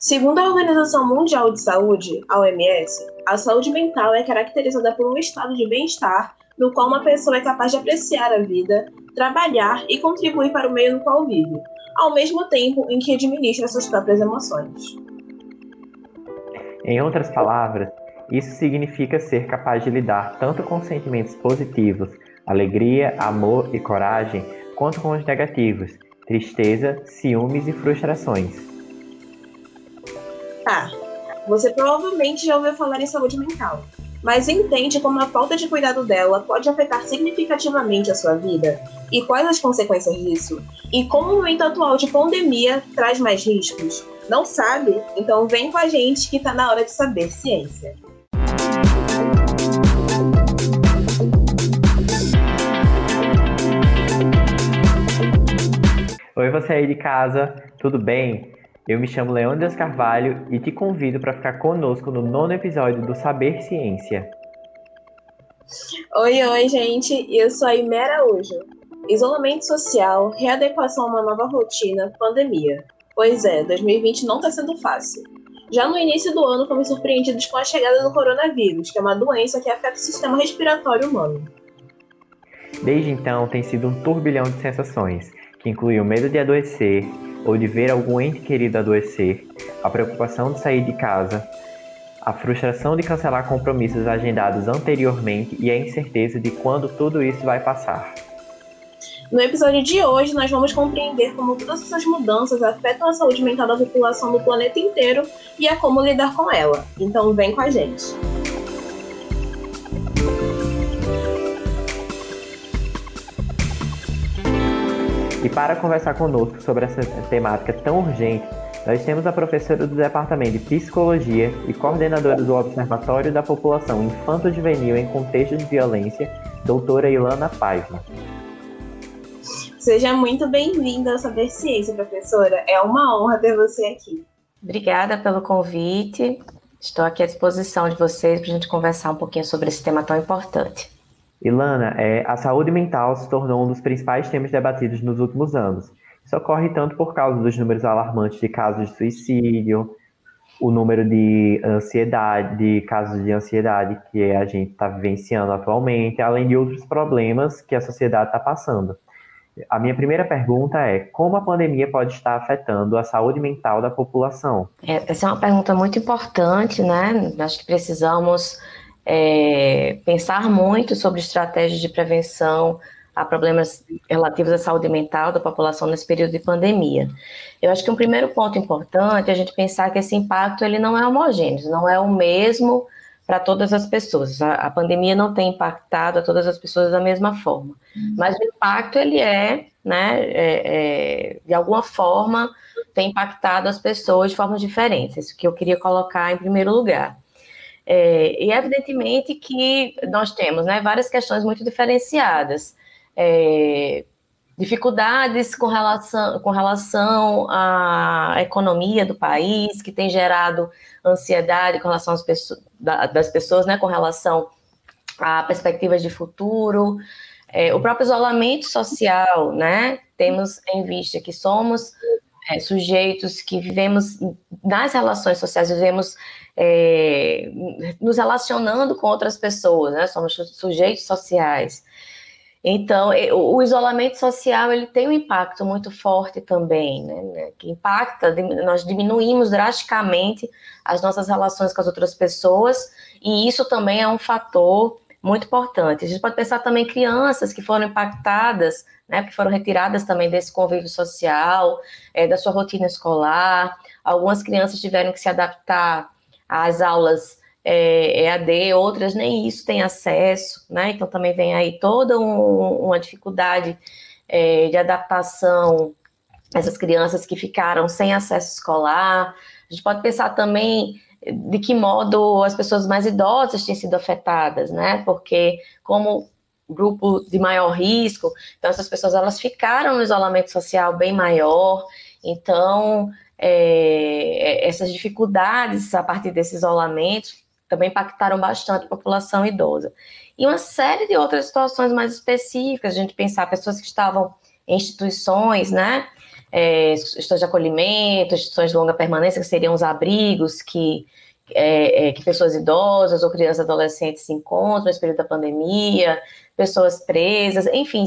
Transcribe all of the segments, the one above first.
Segundo a Organização Mundial de Saúde, a OMS, a saúde mental é caracterizada por um estado de bem-estar no qual uma pessoa é capaz de apreciar a vida, trabalhar e contribuir para o meio no qual vive, ao mesmo tempo em que administra suas próprias emoções. Em outras palavras, isso significa ser capaz de lidar tanto com sentimentos positivos, alegria, amor e coragem, quanto com os negativos, tristeza, ciúmes e frustrações. Tá, você provavelmente já ouviu falar em saúde mental, mas entende como a falta de cuidado dela pode afetar significativamente a sua vida? E quais as consequências disso? E como o momento atual de pandemia traz mais riscos? Não sabe? Então vem com a gente que tá na hora de saber ciência. Oi, você aí de casa, tudo bem? Eu me chamo Leônidas Carvalho e te convido para ficar conosco no nono episódio do Saber Ciência. Oi, oi, gente. Eu sou a Imera Araújo. Isolamento social, readequação a uma nova rotina, pandemia. Pois é, 2020 não está sendo fácil. Já no início do ano, fomos surpreendidos com a chegada do coronavírus, que é uma doença que afeta o sistema respiratório humano. Desde então, tem sido um turbilhão de sensações, que inclui o medo de adoecer, ou de ver algum ente querido adoecer, a preocupação de sair de casa, a frustração de cancelar compromissos agendados anteriormente e a incerteza de quando tudo isso vai passar. No episódio de hoje, nós vamos compreender como todas essas mudanças afetam a saúde mental da população do planeta inteiro e a como lidar com ela. Então, vem com a gente. E para conversar conosco sobre essa temática tão urgente, nós temos a professora do Departamento de Psicologia e coordenadora do Observatório da População Infanto-Juvenil em Contexto de Violência, doutora Ilana Paiva. Seja muito bem-vinda ao Saber Ciência, professora. É uma honra ter você aqui. Obrigada pelo convite. Estou aqui à disposição de vocês para a gente conversar um pouquinho sobre esse tema tão importante. Ilana, é, a saúde mental se tornou um dos principais temas debatidos nos últimos anos. Isso ocorre tanto por causa dos números alarmantes de casos de suicídio, o número de ansiedade, de casos de ansiedade que a gente está vivenciando atualmente, além de outros problemas que a sociedade está passando. A minha primeira pergunta é: como a pandemia pode estar afetando a saúde mental da população? É, essa é uma pergunta muito importante, né? Acho que precisamos é, pensar muito sobre estratégias de prevenção a problemas relativos à saúde mental da população nesse período de pandemia. Eu acho que um primeiro ponto importante é a gente pensar que esse impacto ele não é homogêneo, não é o mesmo para todas as pessoas. A, a, pandemia não tem impactado a todas as pessoas da mesma forma, mas o impacto ele é, né, é, é, de alguma forma tem impactado as pessoas de formas diferentes. Isso que eu queria colocar em primeiro lugar. É, e evidentemente que nós temos né, várias questões muito diferenciadas. É, dificuldades com relação, com relação à economia do país, que tem gerado ansiedade com relação às pessoas, das pessoas, né, com relação a perspectivas de futuro, é, o próprio isolamento social, né, temos em vista que somos é, sujeitos que vivemos nas relações sociais, vivemos é, nos relacionando com outras pessoas, né? Somos sujeitos sociais. Então, o isolamento social ele tem um impacto muito forte também, né, né? Que impacta, nós diminuímos drasticamente as nossas relações com as outras pessoas, e isso também é um fator muito importante. A gente pode pensar também crianças que foram impactadas, né, que foram retiradas também desse convívio social, é, da sua rotina escolar. Algumas crianças tiveram que se adaptar as aulas é, EAD, outras nem isso têm acesso, né? Então também vem aí toda um, uma dificuldade é, de adaptação essas crianças que ficaram sem acesso escolar. A gente pode pensar também de que modo as pessoas mais idosas têm sido afetadas, né? Porque como grupo de maior risco, então essas pessoas elas ficaram no isolamento social bem maior, então é, essas dificuldades a partir desse isolamento também impactaram bastante a população idosa. E uma série de outras situações mais específicas, a gente pensar pessoas que estavam em instituições, né, é, instituições de acolhimento, instituições de longa permanência, que seriam os abrigos que, é, é, que pessoas idosas ou crianças adolescentes se encontram nesse período da pandemia, pessoas presas, enfim,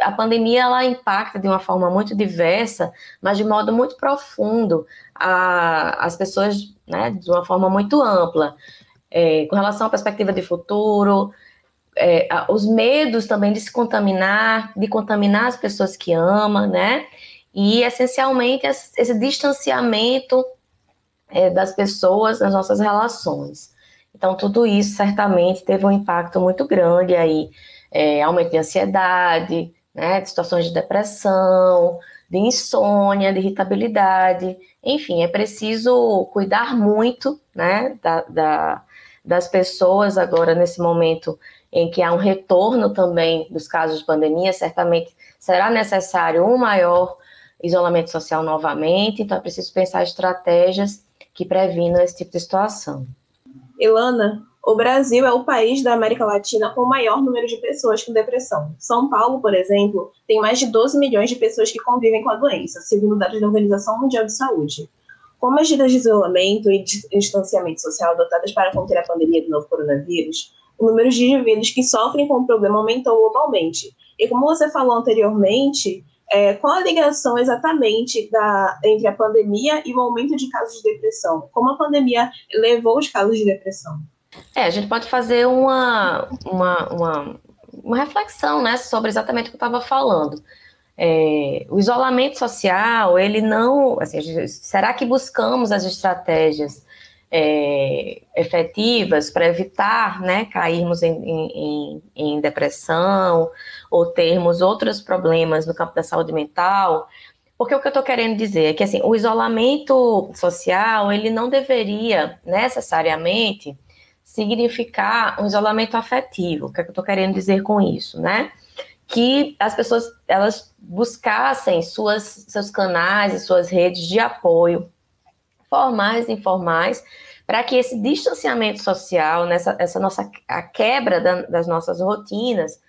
a pandemia ela impacta de uma forma muito diversa, mas de modo muito profundo a, as pessoas, né, de uma forma muito ampla, é, com relação à perspectiva de futuro, é, os medos também de se contaminar, de contaminar as pessoas que ama, né, e essencialmente esse distanciamento é, das pessoas nas nossas relações. Então, tudo isso certamente teve um impacto muito grande aí, é, aumento de ansiedade, né, de situações de depressão, de insônia, de irritabilidade, enfim, é preciso cuidar muito, né, da, da, das pessoas agora nesse momento em que há um retorno também dos casos de pandemia, certamente será necessário um maior isolamento social novamente, então é preciso pensar estratégias que previnam esse tipo de situação. Ilana, o Brasil é o país da América Latina com o maior número de pessoas com depressão. São Paulo, por exemplo, tem mais de 12 milhões de pessoas que convivem com a doença, segundo dados da Organização Mundial de Saúde. Com medidas de isolamento e distanciamento social adotadas para conter a pandemia do novo coronavírus, o número de indivíduos que sofrem com o problema aumentou globalmente. E como você falou anteriormente, é, qual a ligação exatamente da, entre a pandemia e o aumento de casos de depressão? Como a pandemia levou os casos de depressão? É, a gente pode fazer uma, uma, uma, uma reflexão né, sobre exatamente o que eu estava falando. É, o isolamento social, ele não. Assim, será que buscamos as estratégias é, efetivas para evitar né, cairmos em, em, em, depressão ou termos outros problemas no campo da saúde mental. Porque o que eu estou querendo dizer é que assim, o isolamento social ele não deveria necessariamente significar um isolamento afetivo. O que, é que eu estou querendo dizer com isso, né? Que as pessoas elas buscassem suas, seus canais e suas redes de apoio formais e informais, para que esse distanciamento social, nessa essa nossa a quebra da, das nossas rotinas,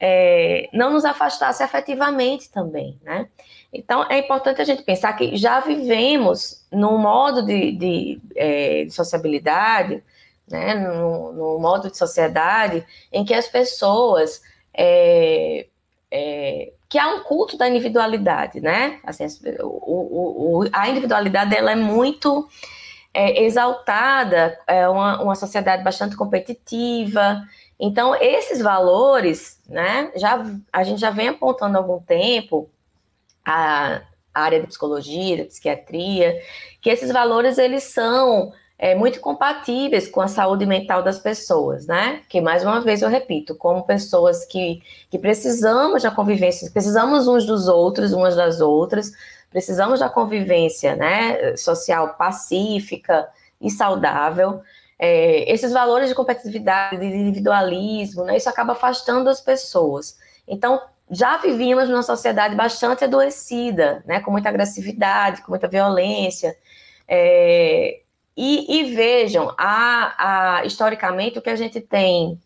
é, não nos afastasse afetivamente também, né? Então, é importante a gente pensar que já vivemos num modo de, de, é, de sociabilidade, né, no, no, modo de sociedade em que as pessoas é, é, que há um culto da individualidade, né? Assim, o, o, a individualidade ela é muito é, exaltada, é uma, uma sociedade bastante competitiva. Então, esses valores, né? Já, a gente já vem apontando há algum tempo a, área de psicologia, de psiquiatria, que esses valores eles são é, muito compatíveis com a saúde mental das pessoas, né? Que, mais uma vez, eu repito, como pessoas que, que precisamos da convivência, precisamos uns dos outros, umas das outras, precisamos da convivência né, social pacífica e saudável. É, esses valores de competitividade, de individualismo, né, isso acaba afastando as pessoas. Então, já vivíamos numa sociedade bastante adoecida, né, com muita agressividade, com muita violência. É, e, e vejam, a, a, historicamente, o que a gente tem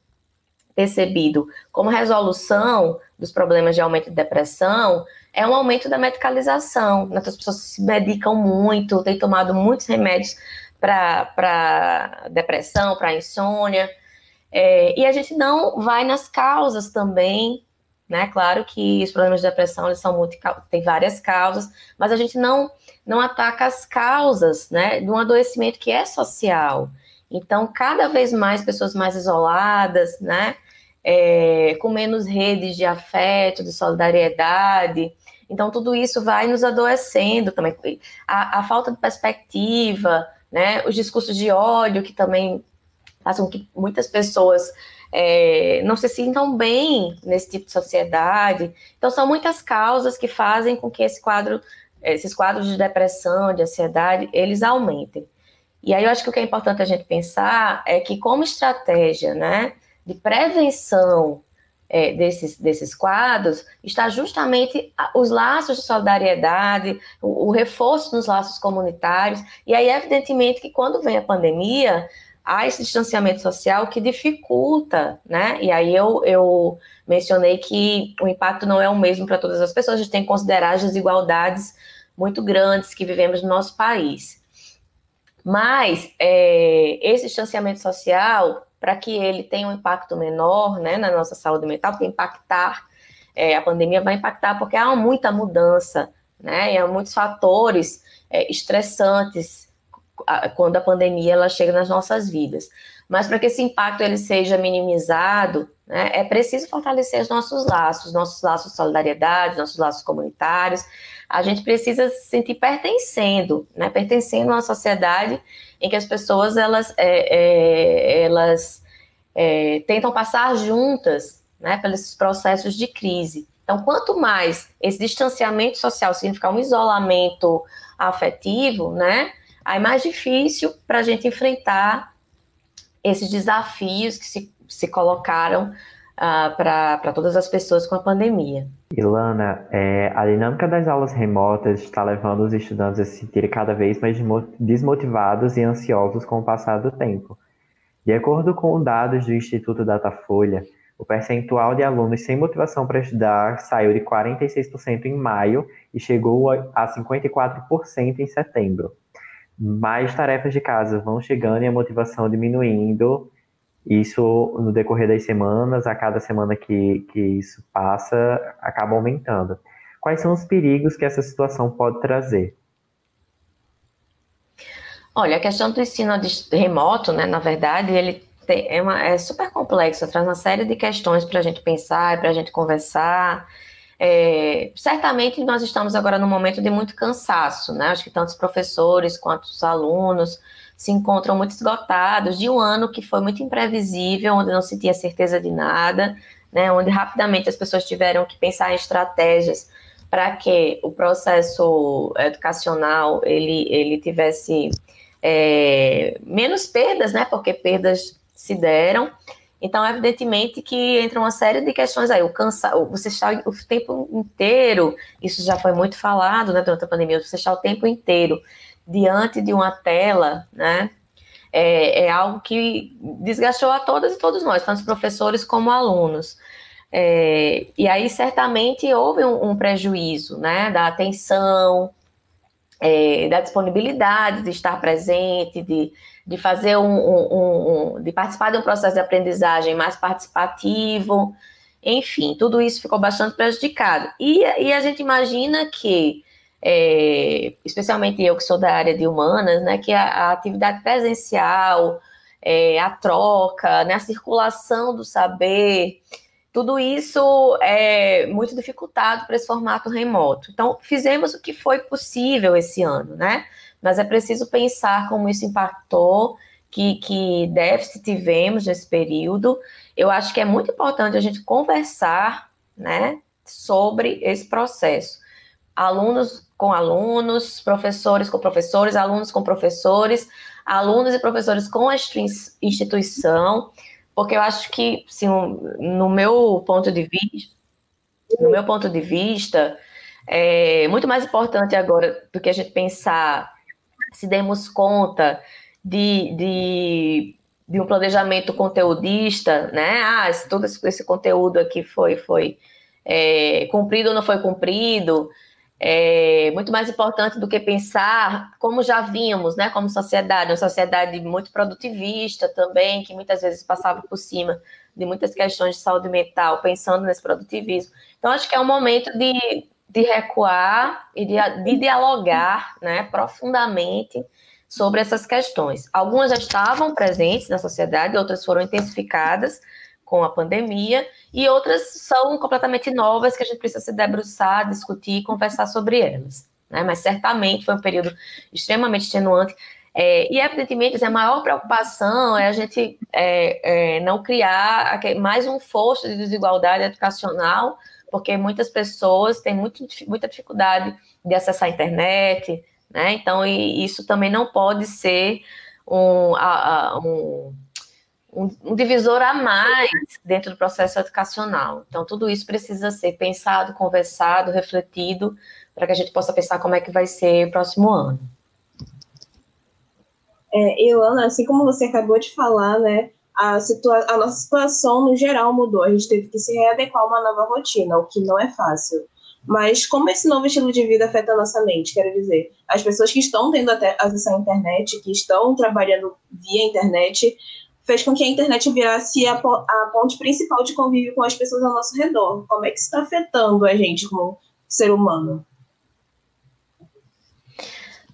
percebido como resolução dos problemas de aumento de depressão é um aumento da medicalização. Né? As pessoas se medicam muito, têm tomado muitos remédios para depressão, para insônia. É, e a gente não vai nas causas também né? Claro que os problemas de depressão eles são muito tem várias causas, mas a gente não não ataca as causas, né, de um adoecimento que é social. Então, cada vez mais pessoas mais isoladas, né, é, com menos redes de afeto, de solidariedade. Então, tudo isso vai nos adoecendo também. A, a falta de perspectiva, né, os discursos de ódio que também fazem com que muitas pessoas é, não se sintam bem nesse tipo de sociedade. Então, são muitas causas que fazem com que esse quadro, esses quadros de depressão, de ansiedade, eles aumentem. E aí eu acho que o que é importante a gente pensar é que, como estratégia né, de prevenção é, desses, desses quadros, está justamente os laços de solidariedade, o, o reforço nos laços comunitários. E aí, evidentemente, que quando vem a pandemia, há esse distanciamento social que dificulta, né? E aí eu, eu mencionei que o impacto não é o mesmo para todas as pessoas, a gente tem que considerar as desigualdades muito grandes que vivemos no nosso país. Mas é, esse distanciamento social, para que ele tenha um impacto menor né, na nossa saúde mental, porque impactar, é, a pandemia vai impactar porque há muita mudança, né? E há muitos fatores é, estressantes quando a pandemia ela chega nas nossas vidas. Mas para que esse impacto ele seja minimizado, né, é preciso fortalecer os nossos laços, nossos laços de solidariedade, nossos laços comunitários. A gente precisa se sentir pertencendo, né, pertencendo a uma sociedade em que as pessoas elas, é, é, elas é, tentam passar juntas né, pelos processos de crise. Então, quanto mais esse distanciamento social significar um isolamento afetivo, né, aí mais difícil para a gente enfrentar esses desafios que se, se colocaram uh, para todas as pessoas com a pandemia. Ilana, é, a dinâmica das aulas remotas está levando os estudantes a se sentirem cada vez mais desmotivados e ansiosos com o passar do tempo. De acordo com dados do Instituto Datafolha, o percentual de alunos sem motivação para estudar saiu de 46% em maio e chegou a 54% em setembro mais tarefas de casa vão chegando e a motivação diminuindo. Isso no decorrer das semanas, a cada semana que, que isso passa, acaba aumentando. Quais são os perigos que essa situação pode trazer? Olha, a questão do ensino remoto, né, na verdade, ele tem, é, uma, é super complexo, traz uma série de questões para a gente pensar, para a gente conversar. É, certamente nós estamos agora num momento de muito cansaço, né? Acho que tanto os professores quanto os alunos se encontram muito esgotados de um ano que foi muito imprevisível, onde não se tinha certeza de nada, né? Onde rapidamente as pessoas tiveram que pensar em estratégias para que o processo educacional ele, ele tivesse é, menos perdas, né? Porque perdas se deram então, evidentemente que entra uma série de questões aí. O cansa, você está o tempo inteiro, isso já foi muito falado né, durante a pandemia, você está o tempo inteiro diante de uma tela, né? É, é algo que desgastou a todas e todos nós, tanto professores como alunos. É, e aí, certamente, houve um, um prejuízo, né? Da atenção, é, da disponibilidade de estar presente, de de fazer um, um, um, de participar de um processo de aprendizagem mais participativo, enfim, tudo isso ficou bastante prejudicado. E, e a gente imagina que, é, especialmente eu que sou da área de humanas, né, que a, a atividade presencial, é, a troca, né, a circulação do saber, tudo isso é muito dificultado para esse formato remoto. Então, fizemos o que foi possível esse ano, né? mas é preciso pensar como isso impactou, que, que déficit tivemos nesse período. Eu acho que é muito importante a gente conversar né, sobre esse processo. Alunos com alunos, professores com professores, alunos com professores, alunos e professores com a instituição, porque eu acho que, assim, no meu ponto de vista, no meu ponto de vista, é muito mais importante agora do que a gente pensar se demos conta de, de, de um planejamento conteudista, né? Ah, se todo esse, esse conteúdo aqui foi, foi é, cumprido ou não foi cumprido, é muito mais importante do que pensar como já vimos, né, como sociedade, uma sociedade muito produtivista também, que muitas vezes passava por cima de muitas questões de saúde mental, pensando nesse produtivismo. Então, acho que é um momento de, de recuar e de, de dialogar né, profundamente sobre essas questões. Algumas já estavam presentes na sociedade, outras foram intensificadas com a pandemia, e outras são completamente novas que a gente precisa se debruçar, discutir e conversar sobre elas. Né? Mas certamente foi um período extremamente extenuante. É, e, evidentemente, a maior preocupação é a gente é, é, não criar mais um fosso de desigualdade educacional porque muitas pessoas têm muito, muita dificuldade de acessar a internet, né? Então, isso também não pode ser um, um, um, divisor a mais dentro do processo educacional. Então, tudo isso precisa ser pensado, conversado, refletido, para que a gente possa pensar como é que vai ser o próximo ano. É, Ilana, assim como você acabou de falar, né, a, situa a nossa situação no geral mudou. A gente teve que se readequar a uma nova rotina, o que não é fácil. Mas como esse novo estilo de vida afeta a nossa mente? Quero dizer, as pessoas que estão tendo acesso à internet, que estão trabalhando via internet, fez com que a internet virasse a, a ponte principal de convívio com as pessoas ao nosso redor. Como é que isso está afetando a gente como ser humano?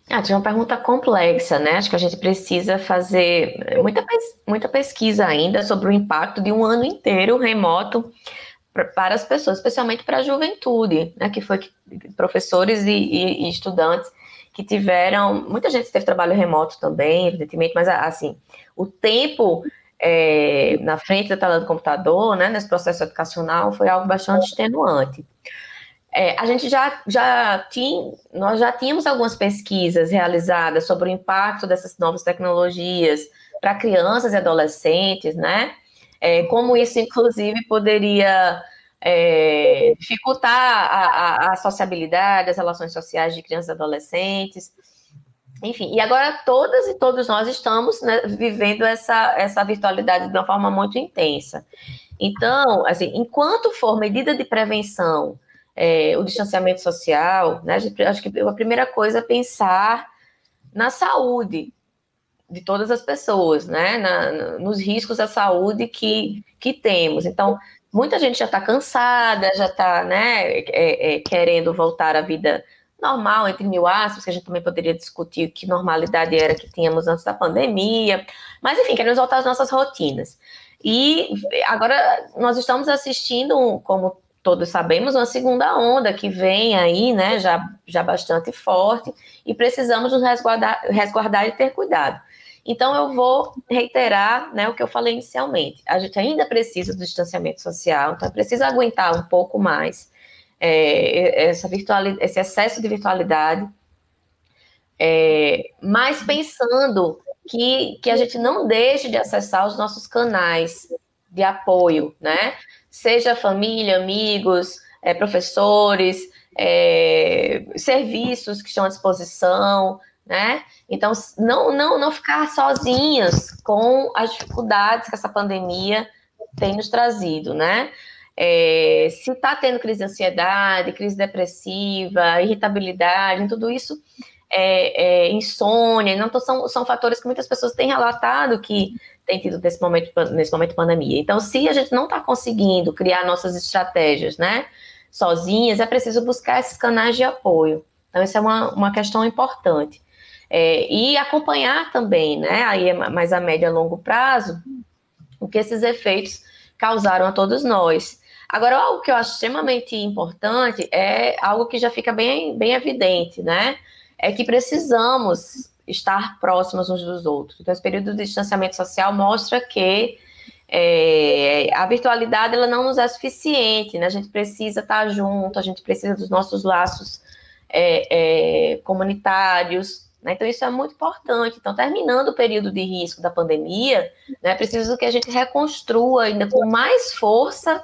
Ah, tinha uma pergunta complexa, né? Acho que a gente precisa fazer muita, muita pesquisa ainda sobre o impacto de um ano inteiro remoto para as pessoas, especialmente para a juventude, né? Que foi professores e, e, e estudantes que tiveram. Muita gente teve trabalho remoto também, evidentemente, mas assim, o tempo é, na frente da tela do computador, né, nesse processo educacional, foi algo bastante extenuante. É, a gente já, já tinha, nós já tínhamos algumas pesquisas realizadas sobre o impacto dessas novas tecnologias para crianças e adolescentes, né? É, como isso, inclusive, poderia é, dificultar a, a, a, sociabilidade, as relações sociais de crianças e adolescentes. Enfim, e agora todas e todos nós estamos né, vivendo essa, essa virtualidade de uma forma muito intensa. Então, assim, enquanto for medida de prevenção, é, o distanciamento social, né, acho que a primeira coisa é pensar na saúde de todas as pessoas, né, na, nos riscos à saúde que, que temos. Então, muita gente já está cansada, já está né, é, é, querendo voltar à vida normal, entre mil aspas, que a gente também poderia discutir que normalidade era que tínhamos antes da pandemia, mas enfim, queremos voltar às nossas rotinas. E agora nós estamos assistindo, como todos sabemos, uma segunda onda que vem aí, né, já, já bastante forte, e precisamos nos resguardar, resguardar e ter cuidado. Então, eu vou reiterar né, o que eu falei inicialmente. A gente ainda precisa do distanciamento social, então precisa aguentar um pouco mais é, essa virtualidade, esse excesso de virtualidade, é, mas pensando que, que a gente não deixe de acessar os nossos canais de apoio, né? Seja família, amigos, é, professores, é, serviços que estão à disposição, né? Então, não, não, não ficar sozinhas com as dificuldades que essa pandemia tem nos trazido, né? É, se está tendo crise de ansiedade, crise depressiva, irritabilidade, tudo isso, é, é, insônia, não são, são fatores que muitas pessoas têm relatado que tem tido nesse momento, nesse momento de pandemia. Então, se a gente não está conseguindo criar nossas estratégias, né, sozinhas, é preciso buscar esses canais de apoio. Então, isso é uma, uma questão importante. É, e acompanhar também, né, aí é mais a médio e longo prazo, o que esses efeitos causaram a todos nós. Agora, algo que eu acho extremamente importante é algo que já fica bem, bem evidente, né? É que precisamos estar próximos uns dos outros. Então, esse período de distanciamento social mostra que é, a virtualidade ela não nos é suficiente, né? A gente precisa estar junto, a gente precisa dos nossos laços é, é, comunitários, né? Então, isso é muito importante. Então, terminando o período de risco da pandemia, né, é preciso que a gente reconstrua ainda com mais força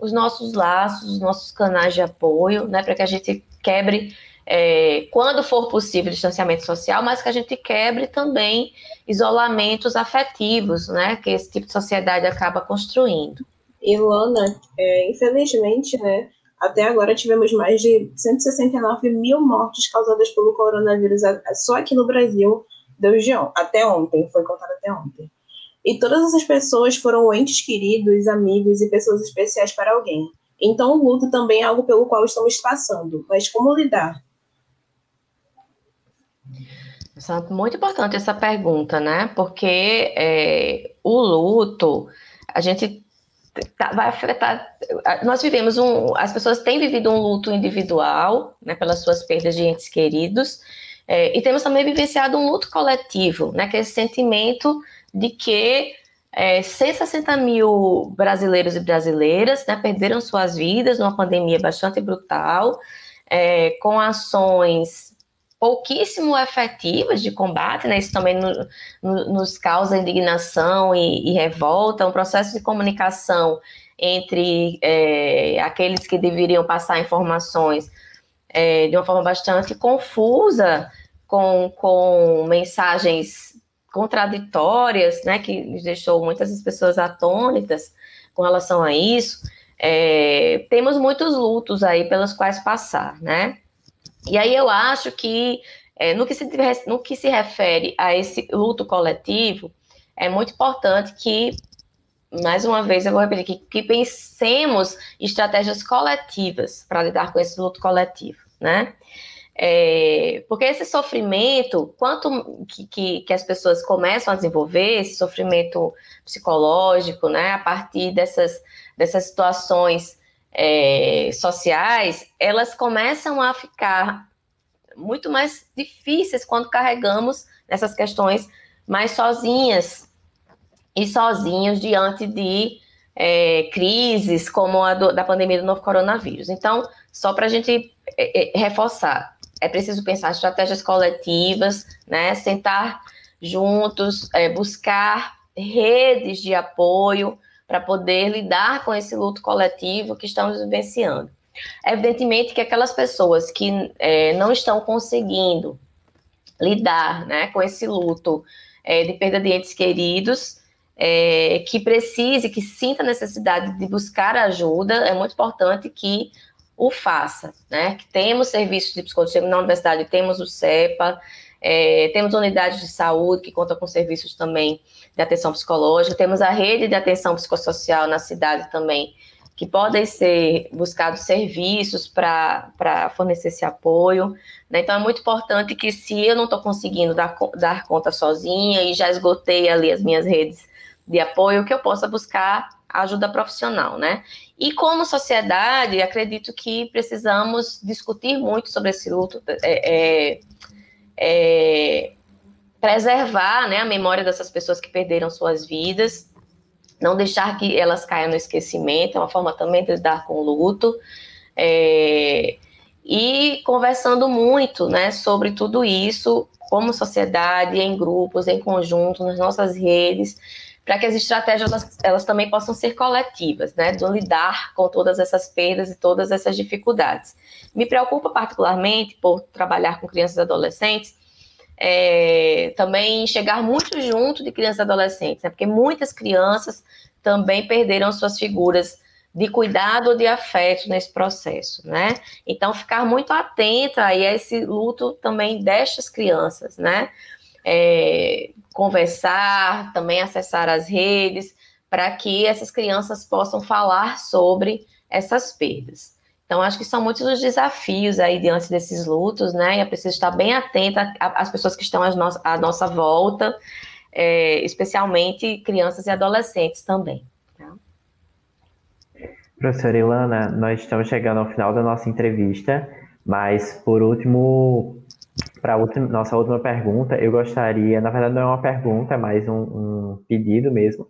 os nossos laços, os nossos canais de apoio, né, para que a gente quebre, é, quando for possível, distanciamento social, mas que a gente quebre também isolamentos afetivos, né, que esse tipo de sociedade acaba construindo. Ilana, é, infelizmente, né, até agora tivemos mais de 169 mil mortes causadas pelo coronavírus só aqui no Brasil, desde até ontem, foi contado até ontem. E todas essas pessoas foram entes queridos, amigos e pessoas especiais para alguém. Então o luto também é algo pelo qual estamos passando. Mas como lidar? É muito importante essa pergunta, né? Porque é, o luto, a gente tá, vai afetar. Nós vivemos um. As pessoas têm vivido um luto individual, né, pelas suas perdas de entes queridos, é, e temos também vivenciado um luto coletivo, né, que é esse sentimento de que é, 160 mil brasileiros e brasileiras né, perderam suas vidas numa pandemia bastante brutal, é, com ações pouquíssimo efetivas de combate, né? Isso também no, no, nos causa indignação e, e, revolta, um processo de comunicação entre é, aqueles que deveriam passar informações é, de uma forma bastante confusa, com, com mensagens contraditórias, né, que deixou muitas pessoas atônitas com relação a isso. É, temos muitos lutos aí pelos quais passar, né? E aí eu acho que é, no, que se, no que se refere a esse luto coletivo, é muito importante que, mais uma vez, eu vou repetir, que, que pensemos estratégias coletivas para lidar com esse luto coletivo, né? É, porque esse sofrimento, quanto que, que, que, as pessoas começam a desenvolver, esse sofrimento psicológico, né, a partir dessas, dessas situações é, sociais, elas começam a ficar muito mais difíceis quando carregamos essas questões mais sozinhas e sozinhos diante de é, crises como a do, da pandemia do novo coronavírus. Então, só para a gente é, é, reforçar, é preciso pensar estratégias coletivas, né? Sentar juntos, é, buscar redes de apoio para poder lidar com esse luto coletivo que estamos vivenciando. Evidentemente que aquelas pessoas que é, não estão conseguindo lidar né, com esse luto é, de perda de entes queridos, é, que precise, que sinta necessidade de buscar ajuda, é muito importante que o faça, né? Que temos serviços de psicologia na universidade, temos o CEPA, é, temos unidades de saúde que contam com serviços também de atenção psicológica, temos a rede de atenção psicossocial na cidade também, que podem ser buscados serviços para fornecer esse apoio. Né? Então, é muito importante que, se eu não estou conseguindo dar, dar conta sozinha e já esgotei ali as minhas redes de apoio, que eu possa buscar ajuda profissional, né? E como sociedade, acredito que precisamos discutir muito sobre esse luto, é, é, é, preservar né, a memória dessas pessoas que perderam suas vidas, não deixar que elas caiam no esquecimento, é uma forma também de lidar com o luto. É, e conversando muito né, sobre tudo isso, como sociedade, em grupos, em conjunto, nas nossas redes, para que as estratégias elas, elas, também possam ser coletivas, né, de lidar com todas essas perdas e todas essas dificuldades. Me preocupa particularmente por trabalhar com crianças e adolescentes, é, também chegar muito junto de crianças e adolescentes, né, porque muitas crianças também perderam suas figuras de cuidado ou de afeto nesse processo, né? Então, ficar muito atenta aí a esse luto também destas crianças, né? É, conversar, também acessar as redes, para que essas crianças possam falar sobre essas perdas. Então, acho que são muitos os desafios aí diante desses lutos, né? E é preciso estar bem atenta às pessoas que estão à nossa volta, é, especialmente crianças e adolescentes também. Tá? Professora Ilana, nós estamos chegando ao final da nossa entrevista, mas por último, para nossa última pergunta, eu gostaria, na verdade não é uma pergunta, é mais um, um pedido mesmo.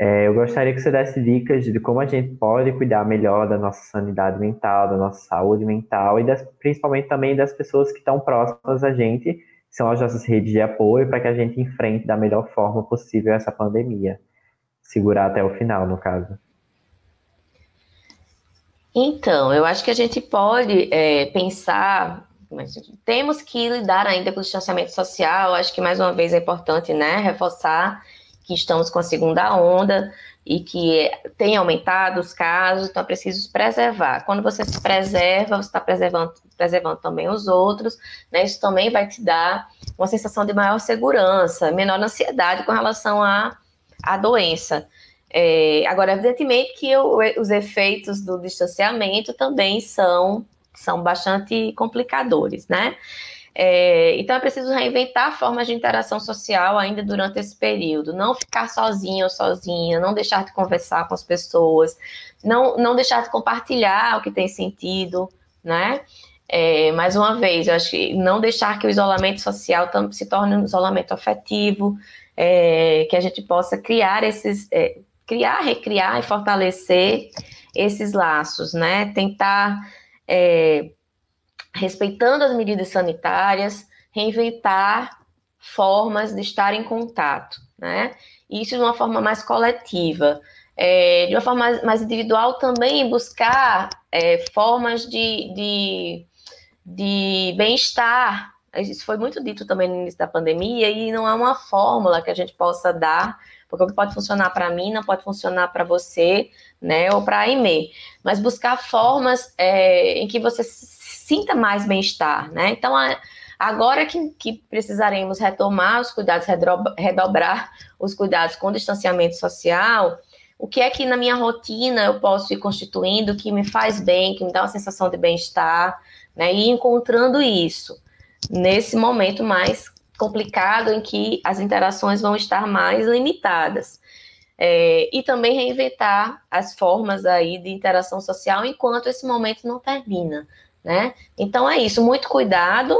É, eu gostaria que você desse dicas de como a gente pode cuidar melhor da nossa sanidade mental, da nossa saúde mental e das, principalmente também das pessoas que estão próximas a gente, que são as nossas redes de apoio, para que a gente enfrente da melhor forma possível essa pandemia. Segurar até o final, no caso. Então, eu acho que a gente pode é, pensar mas temos que lidar ainda com o distanciamento social. Acho que mais uma vez é importante, né, reforçar que estamos com a segunda onda e que tem aumentado os casos, então é preciso preservar. Quando você se preserva, você está preservando, preservando também os outros, né? Isso também vai te dar uma sensação de maior segurança, menor ansiedade com relação à, à doença. É, agora, evidentemente que eu, os efeitos do distanciamento também são são bastante complicadores, né? É, então é preciso reinventar formas de interação social ainda durante esse período, não ficar sozinho ou sozinha, não deixar de conversar com as pessoas, não, não deixar de compartilhar o que tem sentido, né? É, mais uma vez, eu acho que não deixar que o isolamento social se torne um isolamento afetivo, é, que a gente possa criar esses, é, criar, recriar e fortalecer esses laços, né? Tentar é, respeitando as medidas sanitárias, reinventar formas de estar em contato, né? Isso de uma forma mais coletiva. É, de uma forma mais, individual também buscar é, formas de, de, de bem-estar Isso foi muito dito também no início da pandemia e não há uma fórmula que a gente possa dar, porque o que pode funcionar para mim não pode funcionar para você, né, ou para a Aimee. Mas buscar formas é, em que você sinta mais bem-estar, né? Então, a, agora que, que, precisaremos retomar os cuidados, redobrar os cuidados com distanciamento social, o que é que na minha rotina eu posso ir constituindo que me faz bem, que me dá uma sensação de bem-estar, né? E encontrando isso nesse momento mais complicado em que as interações vão estar mais limitadas. É, e também reinventar as formas aí de interação social enquanto esse momento não termina, né? Então é isso, muito cuidado,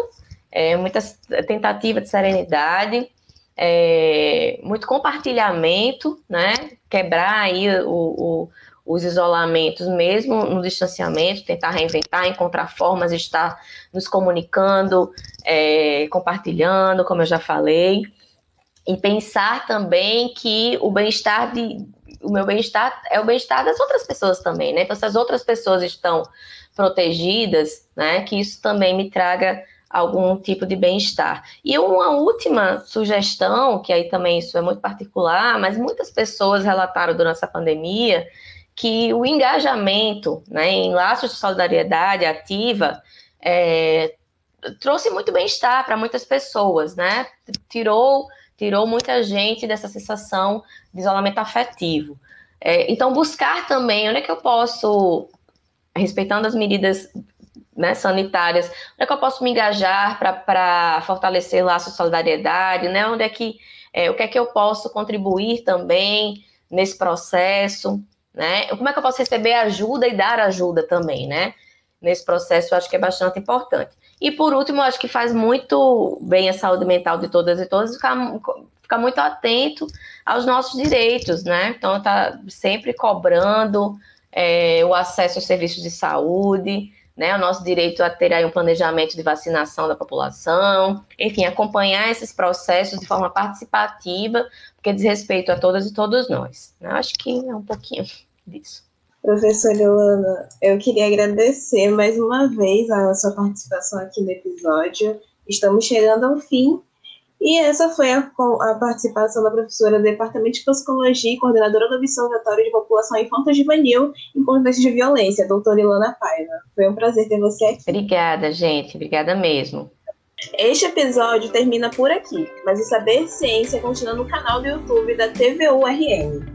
é, muita tentativa de serenidade, é, muito compartilhamento, né? Quebrar aí o, o, os isolamentos, mesmo no distanciamento, tentar reinventar, encontrar formas de estar nos comunicando, é, compartilhando, como eu já falei, e pensar também que o bem-estar de o meu bem-estar é o bem-estar das outras pessoas também, né? Então, se as outras pessoas estão protegidas, né? Que isso também me traga algum tipo de bem-estar. E uma última sugestão, que aí também isso é muito particular, mas muitas pessoas relataram durante essa pandemia que o engajamento né, em laços de solidariedade ativa é, trouxe muito bem-estar para muitas pessoas, né? Tirou, tirou muita gente dessa sensação de isolamento afetivo. É, então, buscar também onde é que eu posso, respeitando as medidas né, sanitárias, onde é que eu posso me engajar para fortalecer laços de solidariedade, né? Onde é que é, o que é que eu posso contribuir também nesse processo, né? Como é que eu posso receber ajuda e dar ajuda também, né? Nesse processo, eu acho que é bastante importante. E por último, eu acho que faz muito bem a saúde mental de todas e todos ficar, ficar muito atento aos nossos direitos, né? Então, tá sempre cobrando é, o acesso aos serviços de saúde, né, o nosso direito a ter aí um planejamento de vacinação da população, enfim, acompanhar esses processos de forma participativa, porque diz respeito a todas e todos nós. Né? Acho que é um pouquinho disso. Professora Yolanda, eu queria agradecer mais uma vez a sua participação aqui no episódio. Estamos chegando ao fim e essa foi a, a, participação da professora do Departamento de Psicologia e coordenadora do Observatório de População Infantil Juvenil em Contexto de Violência, doutora Ilana Paiva. Foi um prazer ter você aqui. Obrigada, gente. Obrigada mesmo. Este episódio termina por aqui, mas o Saber Ciência continua no canal do YouTube da TVURN.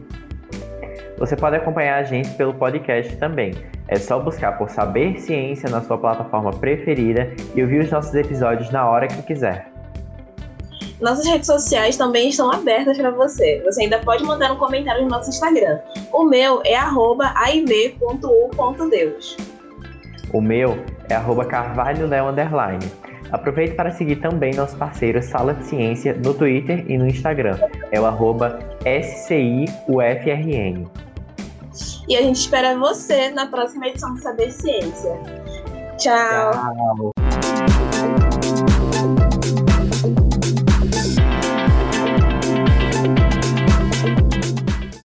Você pode acompanhar a gente pelo podcast também. É só buscar por Saber Ciência na sua plataforma preferida e ouvir os nossos episódios na hora que quiser. Nossas redes sociais também estão abertas para você. Você ainda pode mandar um comentário no nosso Instagram. O meu é aiv.u.deus. O meu é arroba underline. Aproveite para seguir também nosso parceiro Sala de Ciência no Twitter e no Instagram. É o arroba SCIUFRN. E a gente espera você na próxima edição do Saber Ciência. Tchau. Tchau.